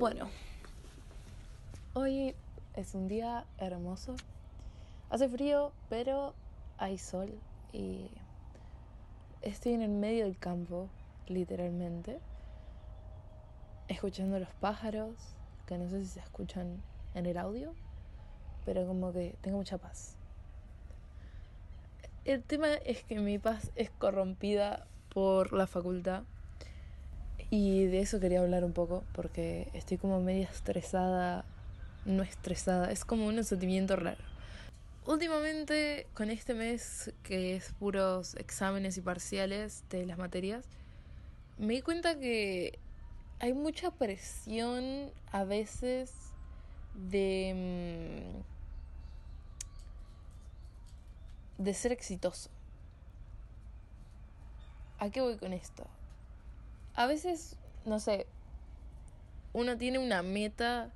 Bueno, hoy es un día hermoso. Hace frío, pero hay sol y estoy en el medio del campo, literalmente, escuchando los pájaros, que no sé si se escuchan en el audio, pero como que tengo mucha paz. El tema es que mi paz es corrompida por la facultad y de eso quería hablar un poco porque estoy como media estresada, no estresada, es como un sentimiento raro. Últimamente, con este mes que es puros exámenes y parciales de las materias, me di cuenta que hay mucha presión a veces de, mm, de ser exitoso. ¿A qué voy con esto? A veces, no sé, uno tiene una meta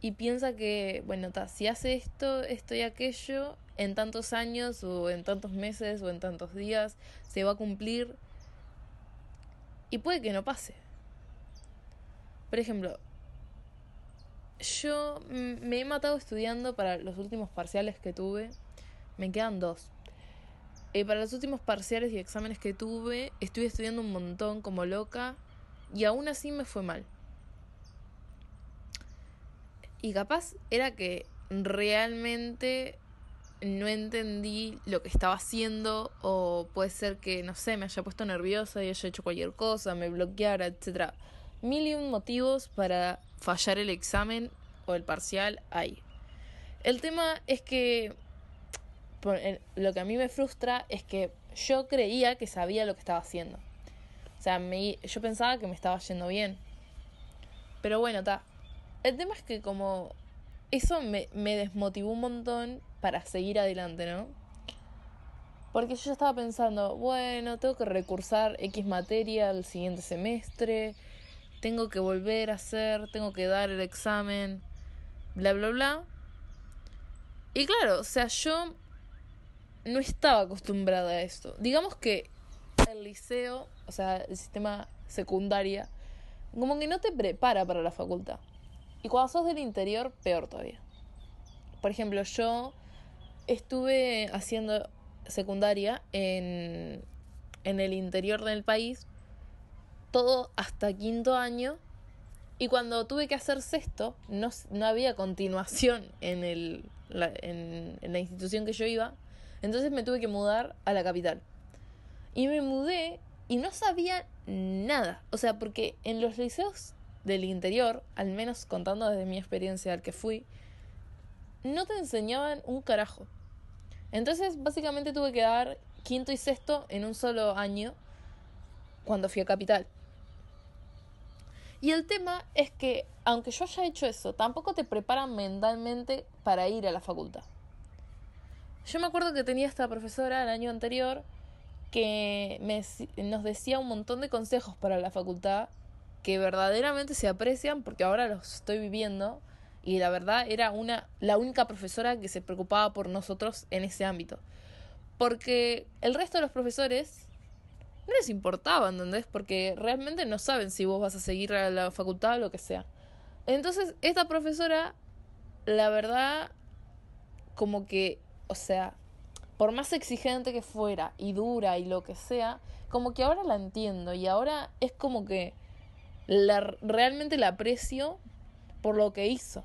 y piensa que, bueno, si hace esto, esto y aquello, en tantos años o en tantos meses o en tantos días se va a cumplir y puede que no pase. Por ejemplo, yo me he matado estudiando para los últimos parciales que tuve. Me quedan dos. Eh, para los últimos parciales y exámenes que tuve, estuve estudiando un montón como loca y aún así me fue mal. Y capaz era que realmente no entendí lo que estaba haciendo o puede ser que, no sé, me haya puesto nerviosa y haya hecho cualquier cosa, me bloqueara, etc. Mil y un motivos para fallar el examen o el parcial hay. El tema es que lo que a mí me frustra es que yo creía que sabía lo que estaba haciendo. O sea, me, yo pensaba que me estaba yendo bien. Pero bueno, está. El tema es que como eso me, me desmotivó un montón para seguir adelante, ¿no? Porque yo estaba pensando, bueno, tengo que recursar X materia al siguiente semestre, tengo que volver a hacer, tengo que dar el examen, bla, bla, bla. Y claro, o sea, yo no estaba acostumbrada a esto. Digamos que el liceo, o sea, el sistema secundaria, como que no te prepara para la facultad. Y cuando sos del interior, peor todavía. Por ejemplo, yo estuve haciendo secundaria en, en el interior del país, todo hasta quinto año. Y cuando tuve que hacer sexto, no, no había continuación en, el, en la institución que yo iba, entonces me tuve que mudar a la capital. Y me mudé y no sabía nada. O sea, porque en los liceos del interior, al menos contando desde mi experiencia al que fui, no te enseñaban un carajo. Entonces, básicamente tuve que dar quinto y sexto en un solo año cuando fui a Capital. Y el tema es que, aunque yo haya hecho eso, tampoco te preparan mentalmente para ir a la facultad. Yo me acuerdo que tenía esta profesora el año anterior que nos decía un montón de consejos para la facultad que verdaderamente se aprecian porque ahora los estoy viviendo y la verdad era una la única profesora que se preocupaba por nosotros en ese ámbito. Porque el resto de los profesores no les importaba, ¿entendés? Porque realmente no saben si vos vas a seguir a la facultad o lo que sea. Entonces, esta profesora, la verdad, como que o sea, por más exigente que fuera y dura y lo que sea, como que ahora la entiendo y ahora es como que la, realmente la aprecio por lo que hizo.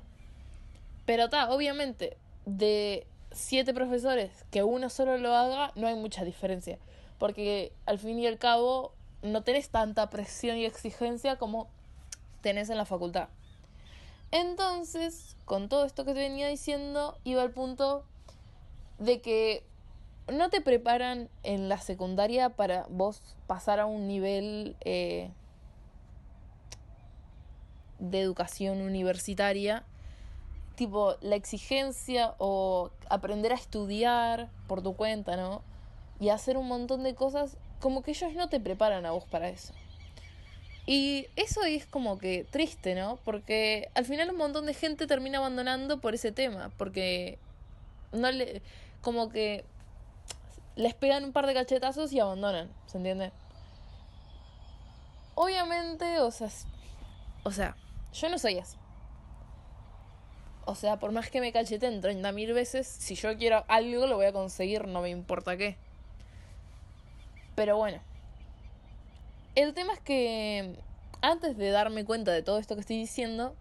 Pero está, obviamente, de siete profesores que uno solo lo haga, no hay mucha diferencia. Porque al fin y al cabo no tenés tanta presión y exigencia como tenés en la facultad. Entonces, con todo esto que te venía diciendo, iba al punto de que no te preparan en la secundaria para vos pasar a un nivel eh, de educación universitaria, tipo la exigencia o aprender a estudiar por tu cuenta, ¿no? Y hacer un montón de cosas, como que ellos no te preparan a vos para eso. Y eso es como que triste, ¿no? Porque al final un montón de gente termina abandonando por ese tema, porque no le como que les pegan un par de cachetazos y abandonan, ¿se entiende? Obviamente, o sea, o sea, yo no soy así. O sea, por más que me cacheten 30.000 veces, si yo quiero algo lo voy a conseguir, no me importa qué. Pero bueno. El tema es que antes de darme cuenta de todo esto que estoy diciendo,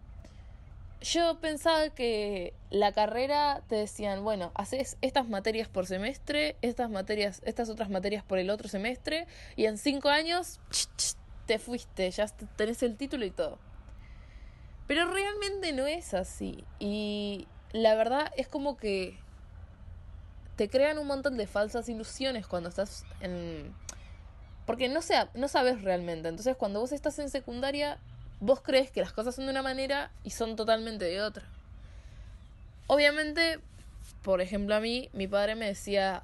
yo pensaba que la carrera te decían, bueno, haces estas materias por semestre, estas materias, estas otras materias por el otro semestre, y en cinco años te fuiste, ya tenés el título y todo. Pero realmente no es así. Y la verdad es como que te crean un montón de falsas ilusiones cuando estás en... Porque no, sea, no sabes realmente. Entonces cuando vos estás en secundaria, vos crees que las cosas son de una manera y son totalmente de otra. Obviamente, por ejemplo, a mí, mi padre me decía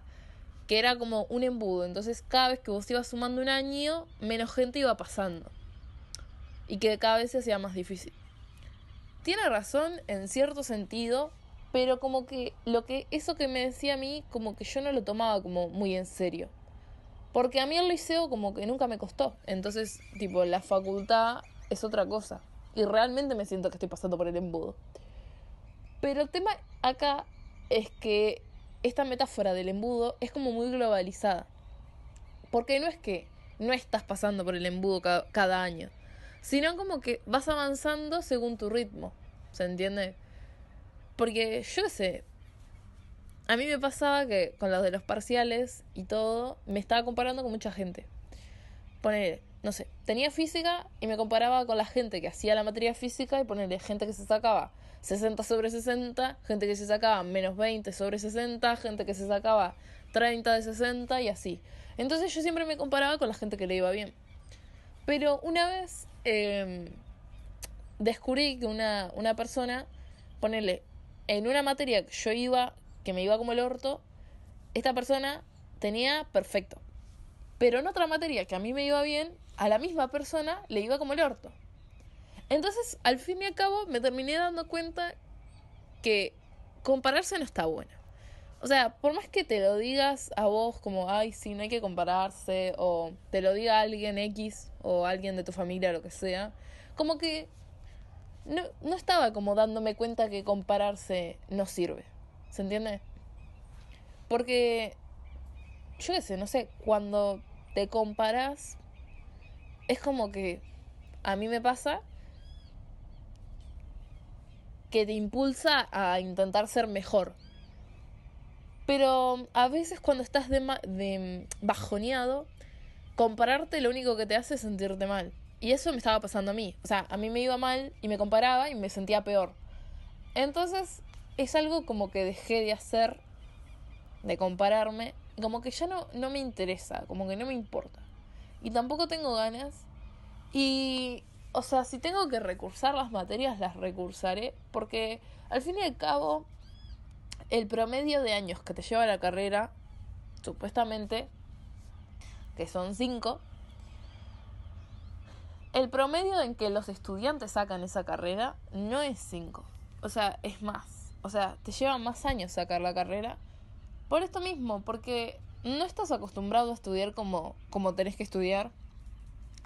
que era como un embudo. Entonces cada vez que vos ibas sumando un año, menos gente iba pasando. Y que cada vez se hacía más difícil tiene razón en cierto sentido, pero como que lo que eso que me decía a mí, como que yo no lo tomaba como muy en serio. Porque a mí el liceo como que nunca me costó. Entonces, tipo, la facultad es otra cosa. Y realmente me siento que estoy pasando por el embudo. Pero el tema acá es que esta metáfora del embudo es como muy globalizada. Porque no es que no estás pasando por el embudo cada, año sino como que vas avanzando según tu ritmo, ¿se entiende? Porque yo sé, a mí me pasaba que con los de los parciales y todo, me estaba comparando con mucha gente. Poner, no sé, tenía física y me comparaba con la gente que hacía la materia física y ponerle gente que se sacaba 60 sobre 60, gente que se sacaba menos 20 sobre 60, gente que se sacaba 30 de 60 y así. Entonces yo siempre me comparaba con la gente que le iba bien. Pero una vez eh, descubrí que una, una persona, ponerle, en una materia que yo iba, que me iba como el orto, esta persona tenía perfecto. Pero en otra materia que a mí me iba bien, a la misma persona le iba como el orto. Entonces, al fin y al cabo, me terminé dando cuenta que compararse no está bueno. O sea, por más que te lo digas a vos como, ay, sí, no hay que compararse, o te lo diga alguien X, o alguien de tu familia, lo que sea, como que no, no estaba como dándome cuenta que compararse no sirve. ¿Se entiende? Porque, yo qué sé, no sé, cuando te comparas, es como que a mí me pasa que te impulsa a intentar ser mejor. Pero a veces cuando estás de, de bajoneado, compararte lo único que te hace es sentirte mal. Y eso me estaba pasando a mí. O sea, a mí me iba mal y me comparaba y me sentía peor. Entonces es algo como que dejé de hacer, de compararme, como que ya no, no me interesa, como que no me importa. Y tampoco tengo ganas. Y, o sea, si tengo que recursar las materias, las recursaré, porque al fin y al cabo, el promedio de años que te lleva la carrera, supuestamente, que son cinco, el promedio en que los estudiantes sacan esa carrera no es cinco. O sea, es más. O sea, te lleva más años sacar la carrera. Por esto mismo, porque no estás acostumbrado a estudiar como, como tenés que estudiar.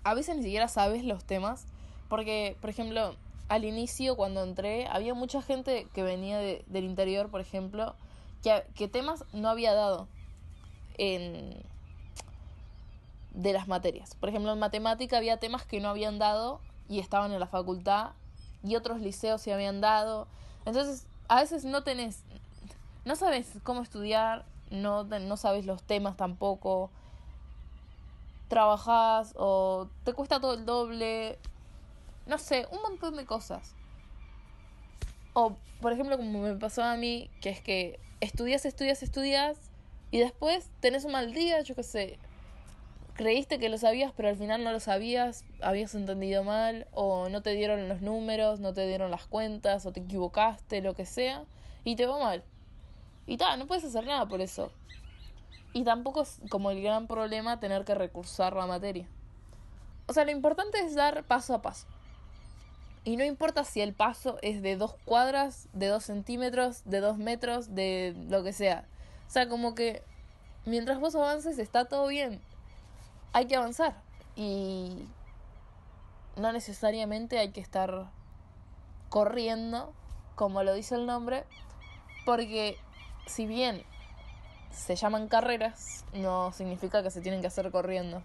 A veces ni siquiera sabes los temas. Porque, por ejemplo, al inicio, cuando entré, había mucha gente que venía del interior, por ejemplo, que, que temas no había dado en, de las materias. Por ejemplo, en matemática había temas que no habían dado y estaban en la facultad y otros liceos se habían dado. Entonces, a veces no tenés, no sabes cómo estudiar, no, no sabes los temas tampoco, trabajás o te cuesta todo el doble, no sé, un montón de cosas. O, por ejemplo, como me pasó a mí, que es que estudias, estudias, estudias y después tenés un mal día, yo qué sé, creíste que lo sabías, pero al final no lo sabías, habías entendido mal, o no te dieron los números, no te dieron las cuentas, o te equivocaste, lo que sea, y te va mal. Y tal, no puedes hacer nada por eso. Y tampoco es como el gran problema tener que recursar la materia. O sea, lo importante es dar paso a paso. Y no importa si el paso es de dos cuadras, de dos centímetros, de dos metros, de lo que sea. O sea, como que mientras vos avances está todo bien hay que avanzar y no necesariamente hay que estar corriendo, como lo dice el nombre, porque si bien se llaman carreras, no significa que se tienen que hacer corriendo.